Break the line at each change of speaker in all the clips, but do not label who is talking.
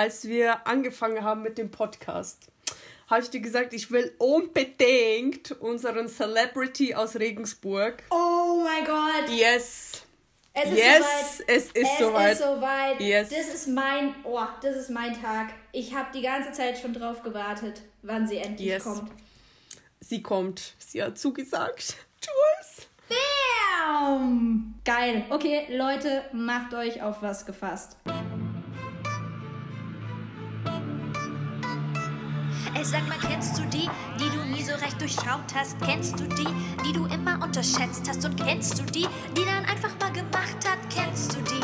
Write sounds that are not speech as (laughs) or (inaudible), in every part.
als wir angefangen haben mit dem Podcast, habe ich dir gesagt, ich will unbedingt unseren Celebrity aus Regensburg.
Oh mein Gott.
Yes.
Es ist
yes,
soweit.
es ist
es
soweit.
ist soweit.
Yes.
Das ist mein, oh, das ist mein Tag. Ich habe die ganze Zeit schon drauf gewartet, wann sie endlich
Yes.
kommt.
Sie kommt. Sie hat zugesagt. (laughs) Jules.
Bam! Geil. Okay, Leute, macht euch auf was gefasst.
Ey, sag mal, kennst du die, die du nie so recht durchschaut hast? Kennst du die, die du immer unterschätzt hast? Und kennst du die, die dann einfach mal gemacht hat? Kennst du die?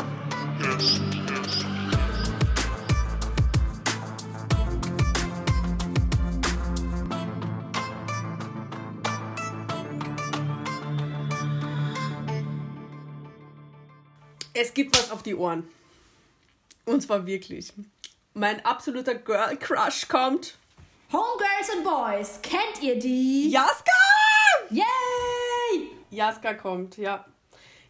Es gibt was auf die Ohren. Und zwar wirklich. Mein absoluter Girl Crush kommt.
Homegirls and Boys, kennt ihr die?
Jaska!
Yay!
Jaska kommt, ja.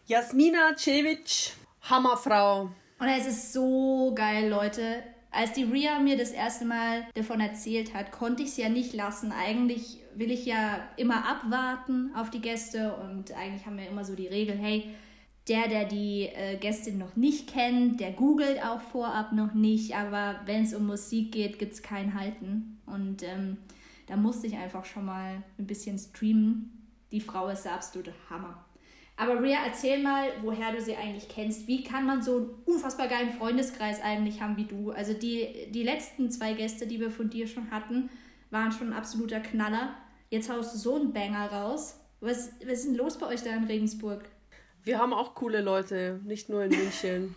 Jasmina Cevic, Hammerfrau.
Und es ist so geil, Leute. Als die Ria mir das erste Mal davon erzählt hat, konnte ich es ja nicht lassen. Eigentlich will ich ja immer abwarten auf die Gäste und eigentlich haben wir immer so die Regel, hey, der, der die äh, Gästin noch nicht kennt, der googelt auch vorab noch nicht, aber wenn es um Musik geht, gibt es kein Halten. Und ähm, da musste ich einfach schon mal ein bisschen streamen. Die Frau ist der absolute Hammer. Aber Ria, erzähl mal, woher du sie eigentlich kennst. Wie kann man so einen unfassbar geilen Freundeskreis eigentlich haben wie du? Also die, die letzten zwei Gäste, die wir von dir schon hatten, waren schon ein absoluter Knaller. Jetzt haust du so einen Banger raus. Was, was ist denn los bei euch da in Regensburg?
Wir haben auch coole Leute, nicht nur in München.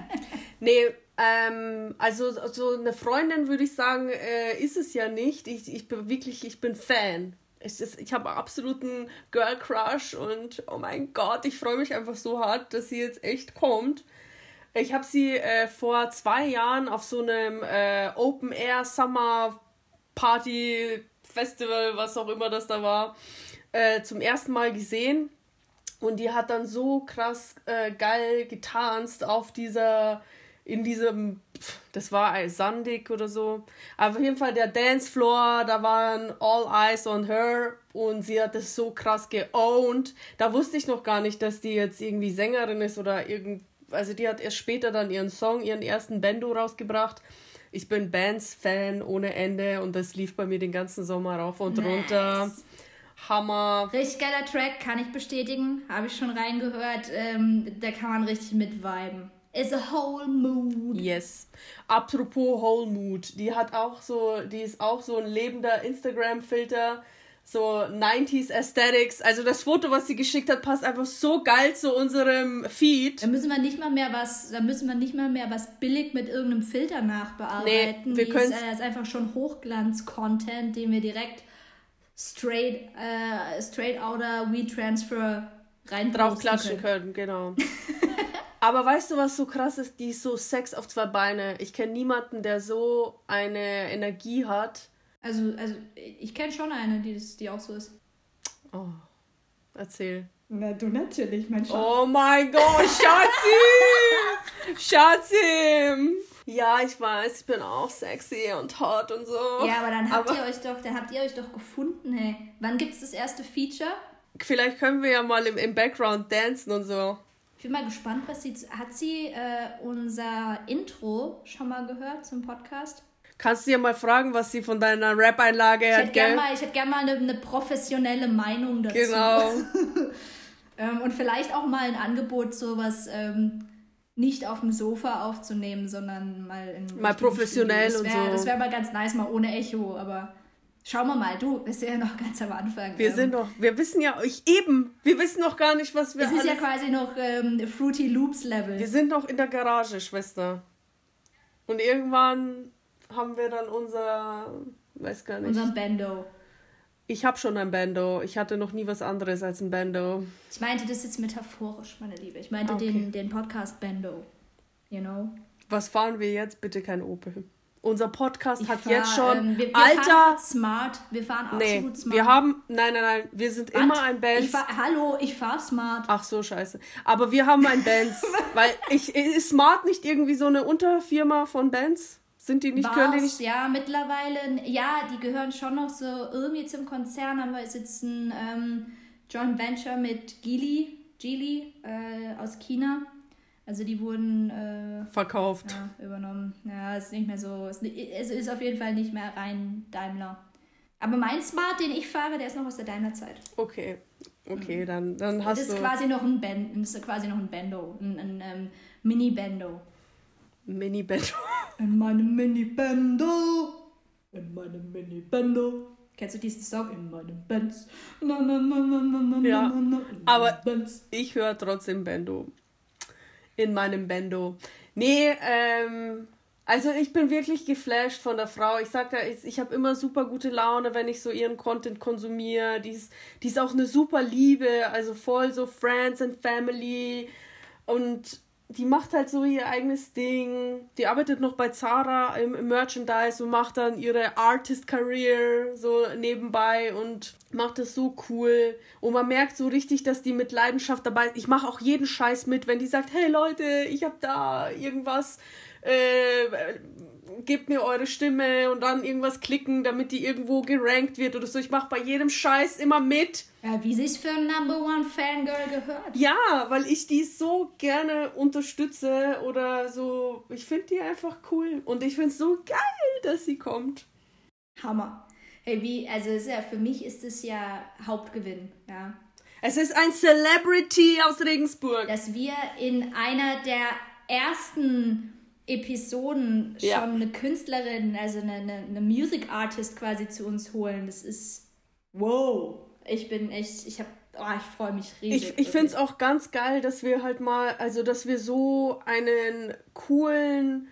(laughs) nee, ähm, also so eine Freundin würde ich sagen, äh, ist es ja nicht. Ich, ich bin wirklich, ich bin Fan. Es ist, ich habe absoluten Girl Crush und oh mein Gott, ich freue mich einfach so hart, dass sie jetzt echt kommt. Ich habe sie äh, vor zwei Jahren auf so einem äh, Open Air Summer Party Festival, was auch immer das da war, äh, zum ersten Mal gesehen. Und die hat dann so krass äh, geil getanzt auf dieser, in diesem, das war ein sandig oder so. Aber auf jeden Fall der Dancefloor, da waren all eyes on her und sie hat das so krass geowned. Da wusste ich noch gar nicht, dass die jetzt irgendwie Sängerin ist oder irgend, also die hat erst später dann ihren Song, ihren ersten Bando rausgebracht. Ich bin Bands-Fan ohne Ende und das lief bei mir den ganzen Sommer rauf und
Nice.
runter. Hammer.
Richtig geiler Track, kann ich bestätigen. Habe ich schon reingehört. Ähm, da kann man richtig mit viben. Is a whole mood.
Yes. Apropos Whole Mood, die hat auch so, die ist auch so ein lebender Instagram-Filter, so 90s Aesthetics. Also das Foto, was sie geschickt hat, passt einfach so geil zu unserem Feed.
Da müssen wir nicht mal mehr was, da müssen wir nicht mal mehr was billig mit irgendeinem Filter nachbearbeiten.
Nee, wir
Die
können's-
ist, äh, ist einfach schon Hochglanz-Content, den wir direkt straight, äh, straight outer WeTransfer rein
draufklatschen können, genau. (laughs) Aber weißt du, was so krass ist? Die ist so Sex auf zwei Beine. Ich kenne niemanden, der so eine Energie hat.
Also, also ich kenne schon eine, die, das, die auch so ist.
Oh, erzähl.
Na, du natürlich, mein Schatz.
Oh mein Gott, Schatzi! (laughs) Schatzi! Ja, ich weiß, ich bin auch sexy und hot und so.
Ja, aber dann habt
Aber
ihr euch doch, dann habt ihr euch doch gefunden, hey. Wann gibt's das erste Feature?
vielleicht können wir ja mal im, im Background dancen und so.
Ich bin mal gespannt, was sie. Hat sie äh, unser Intro schon mal gehört zum Podcast?
Kannst du ja mal fragen, was sie von deiner Rap-Einlage
Ich
hat,
hätte gerne
gell?
mal, ich hätt gern mal eine, eine professionelle Meinung dazu.
Genau. (laughs)
Ähm, und vielleicht auch mal ein Angebot, sowas ähm, nicht auf dem Sofa aufzunehmen, sondern mal in
Mal professionell
Studio. Das
und
wär-
so.
Das wäre mal ganz nice, mal ohne Echo, aber schauen wir mal. Du bist ja noch ganz am Anfang.
Wir
ähm,
sind doch, wir wissen ja, ich eben, wir wissen noch gar nicht, was wir
Es ist ja quasi noch ähm, Fruity Loops Level.
wir sind noch in der Garage, Schwester. Und irgendwann haben wir dann unser, weiß gar nicht.
Unser Bando.
Ich habe schon ein Bando. Ich hatte noch nie was anderes als ein Bando.
Ich meinte das jetzt metaphorisch, meine Liebe. Ich meinte
Okay.
den, den Podcast Bando. You know?
Was fahren wir jetzt? Bitte kein Opel. Unser Podcast
Ich
hat
fahr,
jetzt schon
Ähm, wir, wir
Alter.
smart. Wir fahren absolut
Nee,
smart.
wir haben nein, nein, nein, wir sind
Was?
immer ein Benz.
Ich fahr, hallo, ich fahr smart.
Ach so scheiße. Aber wir haben ein Benz, (laughs) weil ich ist Smart nicht irgendwie so eine Unterfirma von Benz? Sind die nicht,
War's,
können die nicht?
Ja, mittlerweile, ja, die gehören schon noch so irgendwie zum Konzern, aber es ist ein ähm, Joint Venture mit Geely, Geely äh, aus China. Also die wurden äh,
Verkauft.
ja, übernommen. Ja, ist nicht mehr so, es es ist auf jeden Fall nicht mehr rein Daimler. Aber mein Smart, den ich fahre, der ist noch aus der Daimler-Zeit.
Okay. Okay, dann, dann hast
Das ist
du
quasi noch ein Ben, das ist quasi noch ein Bendo, ein, ein ähm, Mini-Bendo.
Mini-Bett.
In meinem Mini-Bendo, in meinem Mini-Bendo. Kennst du diesen Song? In meinem Benz. Na, na, na, na, na, na,
Ja,
na, na,
aber-
Benz.
Ich höre trotzdem Bendo. In meinem Bendo. Nee, ähm, also ich bin wirklich geflasht von der Frau. Ich sag ja, ich, ich habe immer super gute Laune, wenn ich so ihren Content konsumiere. Die ist, die ist auch eine super Liebe, also voll so Friends and Family. Und die macht halt so ihr eigenes Ding. Die arbeitet noch bei Zara im, Merchandise und macht dann ihre Artist-Career so nebenbei und macht das so cool. Und man merkt so richtig, dass die mit Leidenschaft dabei ist. Ich mache auch jeden Scheiß mit, wenn die sagt, hey Leute, ich habe da irgendwas, äh, gebt mir eure Stimme und dann irgendwas klicken, damit die irgendwo gerankt wird oder so. Ich mache bei jedem Scheiß immer mit.
Ja, wie sich's für ein Number One Fangirl gehört.
Ja, weil ich die so gerne unterstütze oder so. Ich finde die einfach cool. Und ich finde es so geil, dass sie kommt.
Hammer. Hey, wie, also ja, für mich ist es ja Hauptgewinn, ja.
Es ist ein Celebrity aus Regensburg.
Dass wir in einer der ersten Episoden
Ja.
schon eine Künstlerin, also eine, eine, eine Music Artist quasi zu uns holen, das ist wow. Ich bin echt, ich habe, oh, ich freue mich riesig.
Ich, ich finde es auch ganz geil, dass wir halt mal, also dass wir so einen coolen,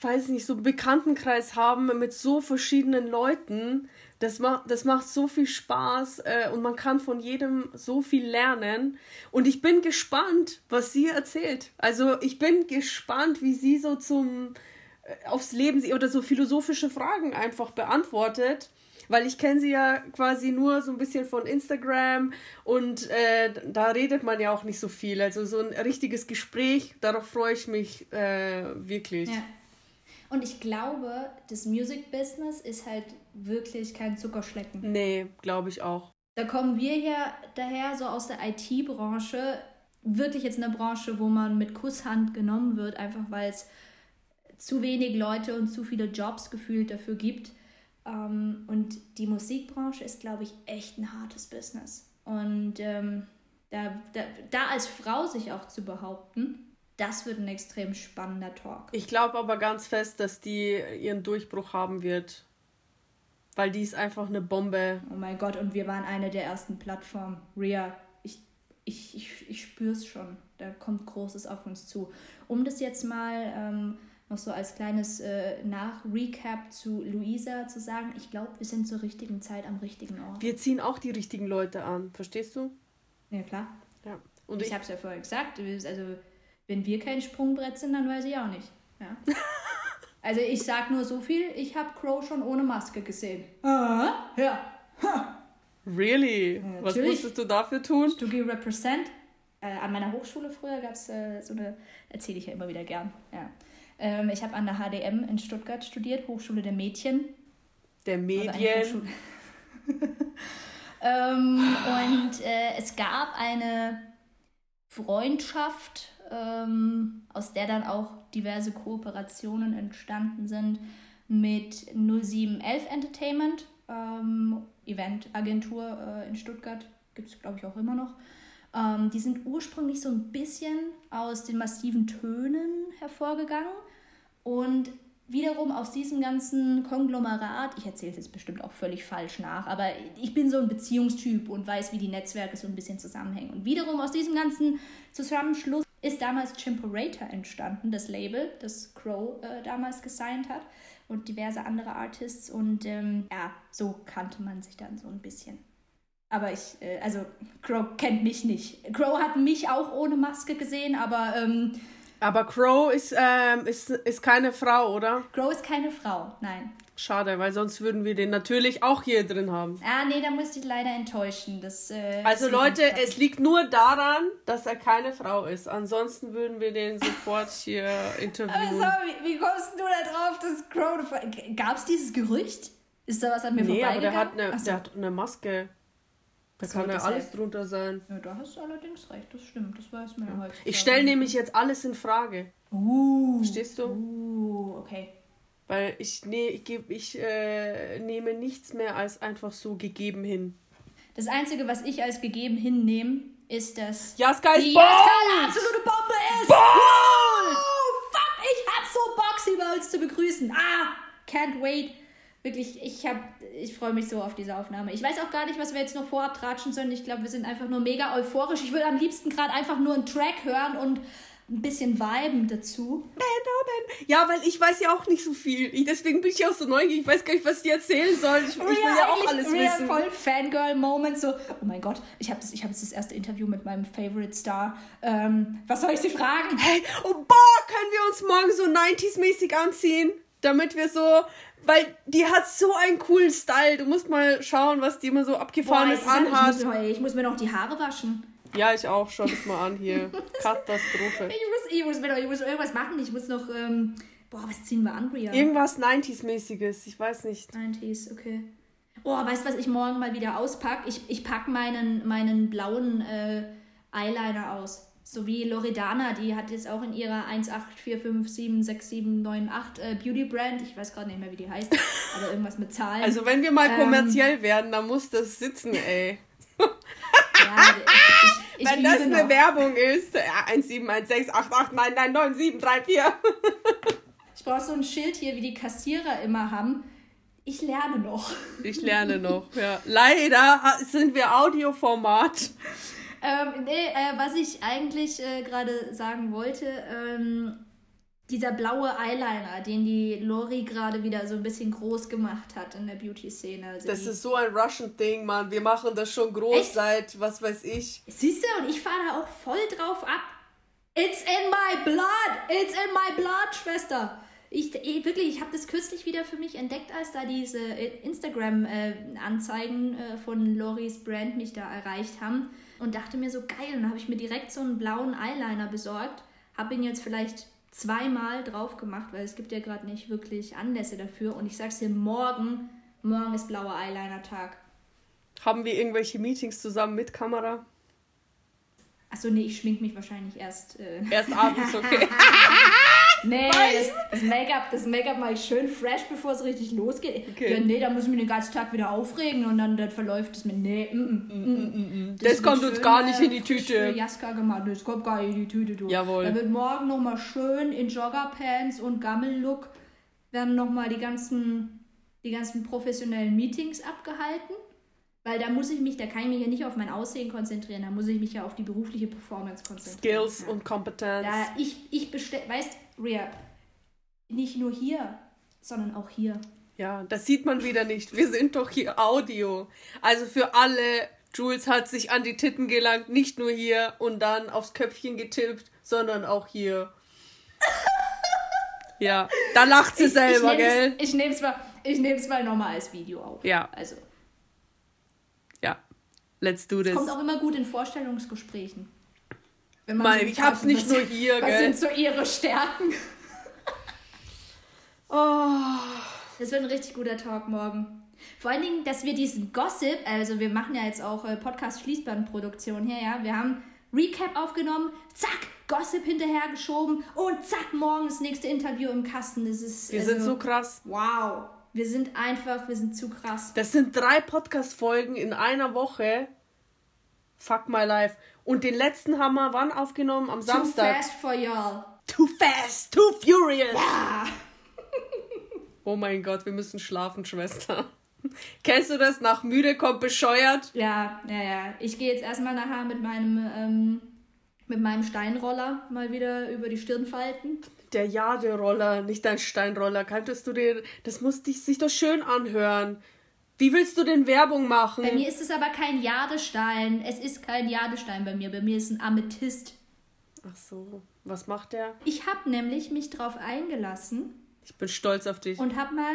weiß nicht, so Bekanntenkreis haben mit so verschiedenen Leuten. Das macht, das macht so viel Spaß äh, und man kann von jedem so viel lernen. Und ich bin gespannt, was sie erzählt. Also ich bin gespannt, wie sie so zum äh, aufs Leben oder so philosophische Fragen einfach beantwortet. Weil ich kenne sie ja quasi nur so ein bisschen von Instagram und äh, da redet man ja auch nicht so viel. Also so ein richtiges Gespräch, darauf freue ich mich äh, wirklich.
Ja. Und ich glaube, das Music Business ist halt wirklich kein Zuckerschlecken.
Nee, glaube ich auch.
Da kommen wir ja daher so aus der IT-Branche, wirklich jetzt eine Branche, wo man mit Kusshand genommen wird, einfach weil es zu wenig Leute und zu viele Jobs gefühlt dafür gibt. Ähm, und die Musikbranche ist, glaube ich, echt ein hartes Business. Und ähm, da, da, da als Frau sich auch zu behaupten, das wird ein extrem spannender Talk.
Ich glaube aber ganz fest, dass die ihren Durchbruch haben wird. Weil die ist einfach eine Bombe.
Oh mein Gott, und wir waren eine der ersten Plattformen. Ria, ich, ich, ich, ich spüre es schon. Da kommt Großes auf uns zu. Um das jetzt mal ähm, noch so als kleines äh, Nach-Recap zu Luisa zu sagen, ich glaube, wir sind zur richtigen Zeit am richtigen Ort.
Wir ziehen auch die richtigen Leute an. Verstehst du?
Ja, klar.
Ja. Und
Ich
ich,
habe es ja vorher gesagt. Also, wenn wir kein Sprungbrett sind, dann weiß ich auch nicht. Ja. (laughs) Also, ich sag nur so viel: Ich habe Crow schon ohne Maske gesehen. Ah, ja.
really? Was
natürlich.
musstest du dafür tun?
Stugi Represent. Äh, an meiner Hochschule früher gab es äh, so eine, erzähle ich ja immer wieder gern. Ja. Ähm, ich habe an der HDM in Stuttgart studiert, Hochschule der Mädchen.
Der
Also
Medien.
Hochschule- (laughs) ähm, und äh, es gab eine Freundschaft, ähm, aus der dann auch diverse Kooperationen entstanden sind mit 0711 Entertainment, ähm, Eventagentur äh, in Stuttgart, gibt es glaube ich auch immer noch. Ähm, die sind ursprünglich so ein bisschen aus den massiven Tönen hervorgegangen und wiederum aus diesem ganzen Konglomerat, ich erzähle es jetzt bestimmt auch völlig falsch nach, aber ich bin so ein Beziehungstyp und weiß, wie die Netzwerke so ein bisschen zusammenhängen. Und wiederum aus diesem ganzen Zusammenschluss ist damals Chimperator entstanden, das Label, das Crow äh, damals gesigned hat und diverse andere Artists. Und ähm, ja, so kannte man sich dann so ein bisschen. Aber ich, äh, also Crow kennt mich nicht. Crow hat mich auch ohne Maske gesehen, aber ähm,
Aber Crow ist, ähm, ist, ist keine Frau, oder?
Crow ist keine Frau, nein.
Schade, weil sonst würden wir den natürlich auch hier drin haben.
Ah, nee, da musste ich leider enttäuschen. Das, äh,
Also
das
Leute, es liegt nur daran, dass er keine Frau ist. Ansonsten würden wir den sofort hier interviewen.
Also, wie, wie kommst du da drauf, dass Crow... Gab es dieses Gerücht? Ist da was an mir
nee, aber der hat,
vorbeigegangen?
eine,
so.
der hat eine Maske. Da
Was
kann ja
das
alles
helfen?
drunter sein.
Ja, da hast du allerdings recht, das stimmt. Das weiß man ja heute.
Ich stelle nämlich jetzt alles in Frage.
Uh,
Verstehst du?
uh, okay.
Weil ich, nee, ich, geb, ich äh, nehme nichts mehr als einfach so gegeben hin.
Das Einzige, was ich als gegeben hinnehme, ist, dass
Ja, Sky
die
ist Bold!
Jaskala absolute Bombe ist.
Bold!
Oh, fuck, ich hab so Bock, sie bei uns zu begrüßen. Ah, can't wait. Wirklich, ich hab, ich freue mich so auf diese Aufnahme. Ich weiß auch gar nicht, was wir jetzt noch vorab tratschen sollen. Ich glaube, wir sind einfach nur mega euphorisch. Ich würde am liebsten gerade einfach nur einen Track hören und ein bisschen viben dazu.
Ja, weil ich weiß ja auch nicht so viel. Ich, deswegen bin ich auch so neugierig. Ich weiß gar nicht, was die erzählen sollen. Ich, ich will ja auch alles
real
wissen.
voll Fangirl-Moment, so, oh mein Gott, ich habe ich hab jetzt das erste Interview mit meinem Favorite Star. Ähm, was soll ich sie fragen?
Hey, oh boah, können wir uns morgen so 90s-mäßig anziehen? Damit wir so, weil die hat so einen coolen Style. Du musst mal schauen, was die immer so
Boah,
abgefahrenes
halt-
anhat.
ich, muss, ich muss mir noch die Haare waschen.
Ja, ich auch. Schau das mal an hier. (laughs) Katastrophe.
Ich muss, ich muss, ich muss irgendwas machen. Ich muss noch, ähm, boah, was ziehen wir an, Ria?
Irgendwas 90s-mäßiges. Ich weiß nicht.
90s, okay. Oh, weißt du, was ich morgen mal wieder auspack? Ich, ich pack meinen, meinen blauen äh, Eyeliner aus. So wie Loredana, die hat jetzt auch in ihrer 184576798 äh, Beauty Brand, ich weiß gerade nicht mehr, wie die heißt, (laughs) aber irgendwas mit Zahlen.
Also, wenn wir mal
Ähm.
kommerziell werden, dann muss das sitzen, ey.
ja, (laughs) ich
wenn das eine
noch.
Werbung ist. Ja, 1716889993734.
Ich brauche so ein Schild hier, wie die Kassierer immer haben. Ich lerne noch.
Ich lerne noch, ja. Leider sind wir Audioformat.
Ähm, nee, äh, was ich eigentlich äh, gerade sagen wollte, ähm, dieser blaue Eyeliner, den die Lori gerade wieder so ein bisschen groß gemacht hat in der Beauty-Szene. Also
Das ist so ein Russian-Ding, Mann. Wir machen das schon groß
Echt?
seit, was weiß ich.
Siehst du, und ich fahre da auch voll drauf ab. It's in my blood! It's in my blood, Schwester! Ich, ich wirklich, ich habe das kürzlich wieder für mich entdeckt, als da diese Instagram-Anzeigen äh, von Loris Brand mich da erreicht haben und dachte mir so geil. Und dann habe ich mir direkt so einen blauen Eyeliner besorgt, habe ihn jetzt vielleicht zweimal drauf gemacht, weil es gibt ja gerade nicht wirklich Anlässe dafür. Und ich sag's dir, morgen, morgen ist blauer Eyeliner-Tag.
Haben wir irgendwelche Meetings zusammen mit Kamera?
Achso, nee, ich schmink mich wahrscheinlich erst. Äh,
Erst abends, okay. (laughs)
Nee, das, das Make-up, das Make-up mache ich schön fresh, bevor es richtig losgeht.
Okay.
Ja, nee, da muss ich mich den ganzen Tag wieder aufregen und dann, dann verläuft es mit. Nee, mm, mm, mm.
Das
wird
kommt uns gar nicht in die Tüte.
Jaska gemacht. Das kommt gar nicht in die Tüte, du.
Jawohl.
Da wird morgen nochmal schön in Joggerpants und Gammellook werden nochmal die ganzen, die ganzen professionellen Meetings abgehalten. Weil da muss ich mich, da kann ich mich ja nicht auf mein Aussehen konzentrieren, da muss ich mich ja auf die berufliche Performance konzentrieren.
Skills
ja.
und Kompetenz.
Da ich, ich bestell, weißt, Ria, nicht nur hier, sondern auch hier.
Ja, das sieht man wieder nicht. Wir sind doch hier Audio. Also für alle, Jules hat sich an die Titten gelangt, nicht nur hier und dann aufs Köpfchen getippt, sondern auch hier. (laughs) Ja, da lacht sie selber,
ich
gell?
ich nehm's mal, ich nehm's mal nochmal als Video auf.
Ja.
Also,
Ja, let's do this.
kommt auch immer gut in Vorstellungsgesprächen. Wenn man
Mal, ich hab's nicht
was-
nur hier,
Was
gell?
sind so ihre Stärken? (laughs)
Oh,
Das wird ein richtig guter Talk morgen. Vor allen Dingen, dass wir diesen Gossip, also wir machen ja jetzt auch äh, Podcast-Fließbandproduktion hier, ja. Wir haben Recap aufgenommen, zack, Gossip hinterhergeschoben und zack, morgen das nächste Interview im Kasten. Das ist,
wir
also,
sind so krass.
Wow. Wir sind einfach, wir sind zu krass.
Das sind drei Podcast-Folgen in einer Woche. Fuck my life. Und den letzten haben wir wann aufgenommen? Am
Too
Samstag.
fast for y'all.
Too fast, too furious.
Ah. (laughs)
Oh mein Gott, wir müssen schlafen, Schwester. (laughs) Kennst du das? Nach müde kommt bescheuert.
Ja, ja, ja. Ich gehe jetzt erstmal nachher mit meinem, ähm, mit meinem Steinroller mal wieder über die Stirn falten.
Der Jaderoller, nicht dein Steinroller. Kanntest du dir. Das muss dich, sich doch schön anhören. Wie willst du denn Werbung machen?
Bei mir ist es aber kein Jadestein. Es ist kein Jadestein bei mir. Bei mir ist ein Amethyst.
Ach so, was macht der?
Ich habe nämlich mich drauf eingelassen
Ich bin stolz auf dich.
und habe mal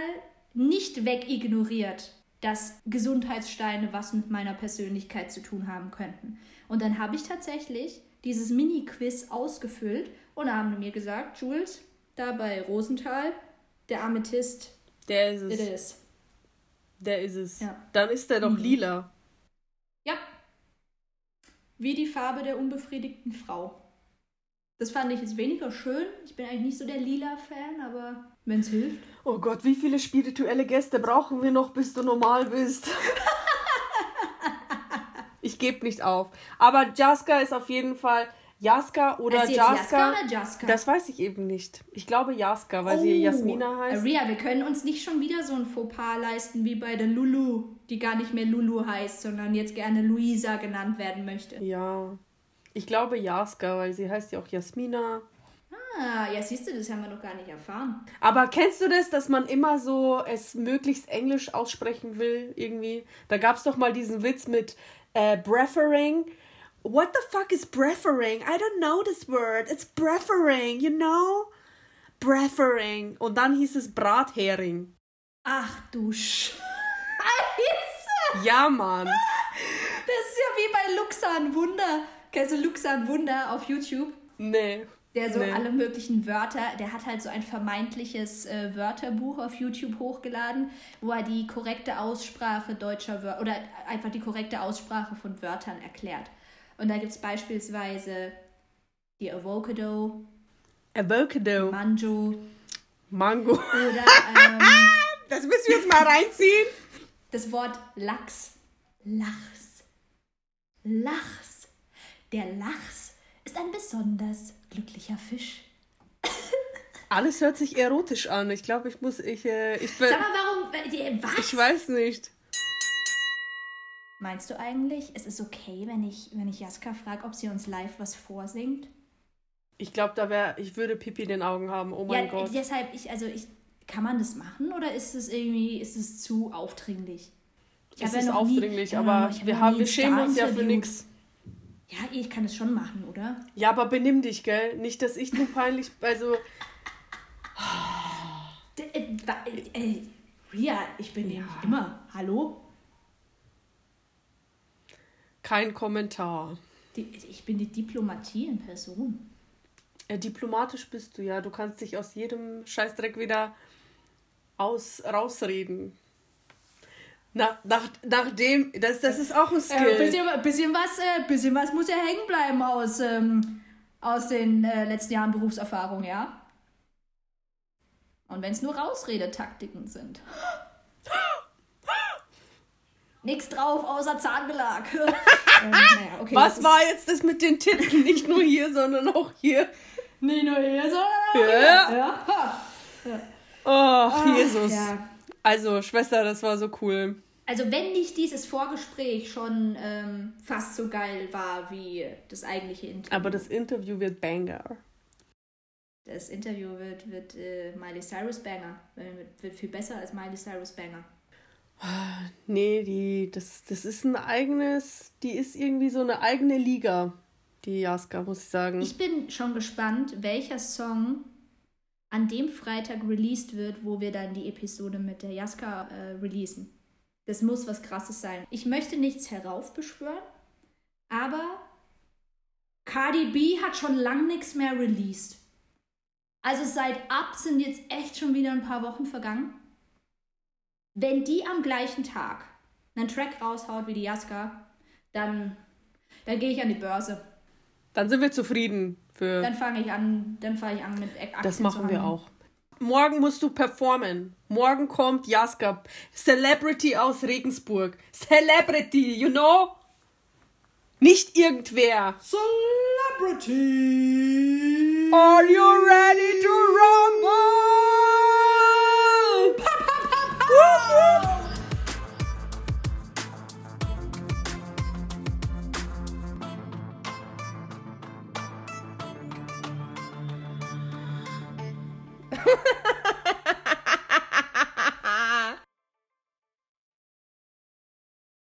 nicht wegignoriert, dass Gesundheitssteine was mit meiner Persönlichkeit zu tun haben könnten. Und dann habe ich tatsächlich dieses Mini-Quiz ausgefüllt und haben mir gesagt, Jules, da bei Rosenthal, der Amethyst,
Der ist es.
it is.
Der ist es.
Ja.
Dann ist der doch
Mhm.
lila.
Ja. Wie die Farbe der unbefriedigten Frau. Das fand ich jetzt weniger schön. Ich bin eigentlich nicht so der Lila-Fan, aber wenn es hilft.
Oh Gott, wie viele spirituelle Gäste brauchen wir noch, bis du normal bist? (laughs) ich gebe nicht auf. Aber Jaska ist auf jeden Fall Jaska oder
sie
Jaska.
Jaska oder Jaska?
Das weiß ich eben nicht. Ich glaube Jaska, weil sie
Oh.
Jasmina heißt.
Ria, wir können uns nicht schon wieder so ein Fauxpas leisten wie bei der Lulu, die gar nicht mehr Lulu heißt, sondern jetzt gerne Luisa genannt werden möchte.
Ja. Ich glaube Jaska, weil sie heißt ja auch Jasmina.
Ah, ja, siehst du, das haben wir noch gar nicht erfahren.
Aber kennst du das, dass man immer so es möglichst englisch aussprechen will, irgendwie? Da gab es doch mal diesen Witz mit äh, Breffering. What the fuck is breffering? I don't know this word. It's breffering, you know? Breffering. Und dann hieß es Brathering.
Ach du (laughs) Scheiße!
Ja, Mann.
Das ist ja wie bei Luxan Wunder. Kennst du Luxan Wunder auf YouTube?
Nee.
Der so
Nee.
alle möglichen Wörter, der hat halt so ein vermeintliches äh, Wörterbuch auf YouTube hochgeladen, wo er die korrekte Aussprache deutscher Wörter oder einfach die korrekte Aussprache von Wörtern erklärt. Und da gibt es beispielsweise die Avocado,
Avocado.
Manjo
Mango.
oder ähm, (laughs)
Das müssen wir jetzt mal reinziehen.
das Wort Lachs. Lachs. Lachs. Der Lachs ist ein besonders glücklicher Fisch.
Alles hört sich erotisch an. Ich glaube, ich muss, ich, äh, ich
Sag mal, warum. Was?
ich weiß nicht.
Meinst du eigentlich, es ist okay, wenn ich, wenn ich Jaska frage, ob sie uns live was vorsingt?
Ich glaube, da wäre, ich würde Pipi in den Augen haben. Oh mein
ja,
Gott.
deshalb, ich, also ich, kann man das machen oder ist es irgendwie, ist es zu aufdringlich? Ich
Es
ja
ist
noch nie-
aufdringlich,
ja,
aber
hab
wir,
noch
haben,
nie
wir schämen uns ja für nichts.
Ja, ich kann es schon machen, oder?
Ja, aber benimm dich, gell? Nicht, dass ich nur peinlich, also,
äh, äh, äh, Ria, ich bin ja. immer. Hallo?
Kein Kommentar.
Ich bin die Diplomatie in Person.
Äh, diplomatisch bist du ja. Du kannst dich aus jedem Scheißdreck wieder aus, rausreden. Nach, nach, nachdem, das, das ist auch ein
Äh,
Skill.
bisschen, bisschen, was, äh, bisschen was muss ja hängen bleiben aus, ähm, aus den äh, letzten Jahren Berufserfahrung, ja? Und wenn es nur Rausredetaktiken sind. Nix drauf außer Zahnbelag. (laughs) ähm, naja, okay,
Was war jetzt das mit den Titten? Nicht nur hier, sondern auch hier.
Nicht nur hier, sondern auch
Ja.
hier. Ja.
Oh,
Ah,
Jesus.
Ja.
Also, Schwester, das war so cool.
Also wenn nicht dieses Vorgespräch schon ähm, fast so geil war wie das eigentliche Interview.
Aber das Interview wird Banger.
Das Interview wird, wird äh, Miley Cyrus Banger. Äh, Wird, wird viel besser als Miley Cyrus Banger.
Nee, die, das, das ist ein eigenes, die ist irgendwie so eine eigene Liga, die Jaska, muss ich sagen.
Ich bin schon gespannt, welcher Song an dem Freitag released wird, wo wir dann die Episode mit der Jaska äh, releasen. Das muss was Krasses sein. Ich möchte nichts heraufbeschwören, aber Cardi B hat schon lang nichts mehr released. Also seit ab sind jetzt echt schon wieder ein paar Wochen vergangen. Wenn die am gleichen Tag einen Track raushaut wie die Jaska, dann, dann gehe ich an die Börse.
Dann sind wir zufrieden für.
Dann fange ich an, dann fange ich an mit Aktien
Das
zu
machen wir auch. Morgen musst du performen. Morgen kommt Jaska, Celebrity aus Regensburg. Celebrity, you know? Nicht irgendwer.
Celebrity!
Are you ready to rumble? Ha ha ha!